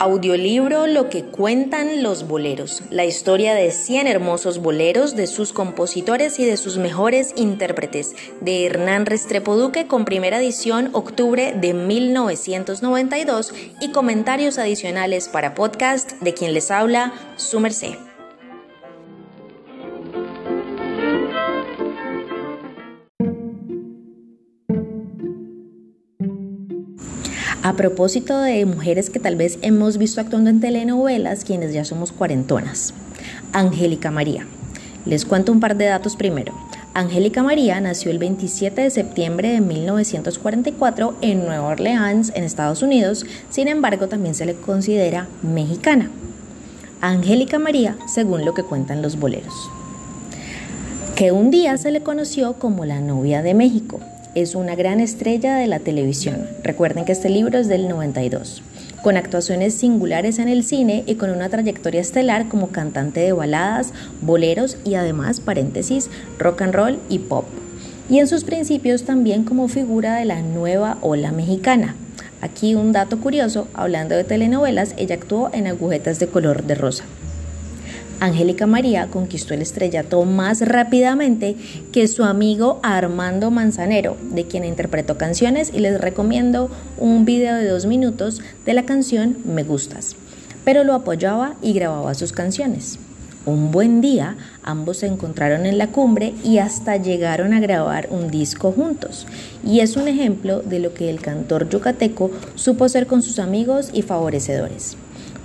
Audiolibro Lo que cuentan los boleros, la historia de 100 hermosos boleros, de sus compositores y de sus mejores intérpretes, de Hernán Restrepo Duque con primera edición octubre de 1992 y comentarios adicionales para podcast de quien les habla, su merced. A propósito de mujeres que tal vez hemos visto actuando en telenovelas, quienes ya somos cuarentonas. Angélica María. Les cuento un par de datos primero. Angélica María nació el 27 de septiembre de 1944 en Nueva Orleans, en Estados Unidos, sin embargo también se le considera mexicana. Angélica María, según lo que cuentan los boleros. Que un día se le conoció como la novia de México, es una gran estrella de la televisión. Recuerden que este libro es del 92 con actuaciones singulares en el cine y con una trayectoria estelar como cantante de baladas, boleros y además, paréntesis, rock and roll y pop. Y en sus principios también como figura de la nueva ola mexicana. Aquí un dato curioso, hablando de telenovelas, ella actuó en Agujetas de color de rosa. Angélica María conquistó el estrellato más rápidamente que su amigo Armando Manzanero, de quien interpretó canciones y les recomiendo un video de dos minutos de la canción Me Gustas, pero lo apoyaba y grababa sus canciones. Un buen día, ambos se encontraron en la cumbre y hasta llegaron a grabar un disco juntos. Y es un ejemplo de lo que el cantor yucateco supo ser con sus amigos y favorecedores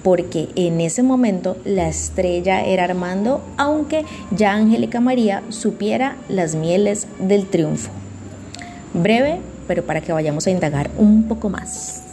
porque en ese momento la estrella era Armando, aunque ya Angélica María supiera las mieles del triunfo. Breve, pero para que vayamos a indagar un poco más.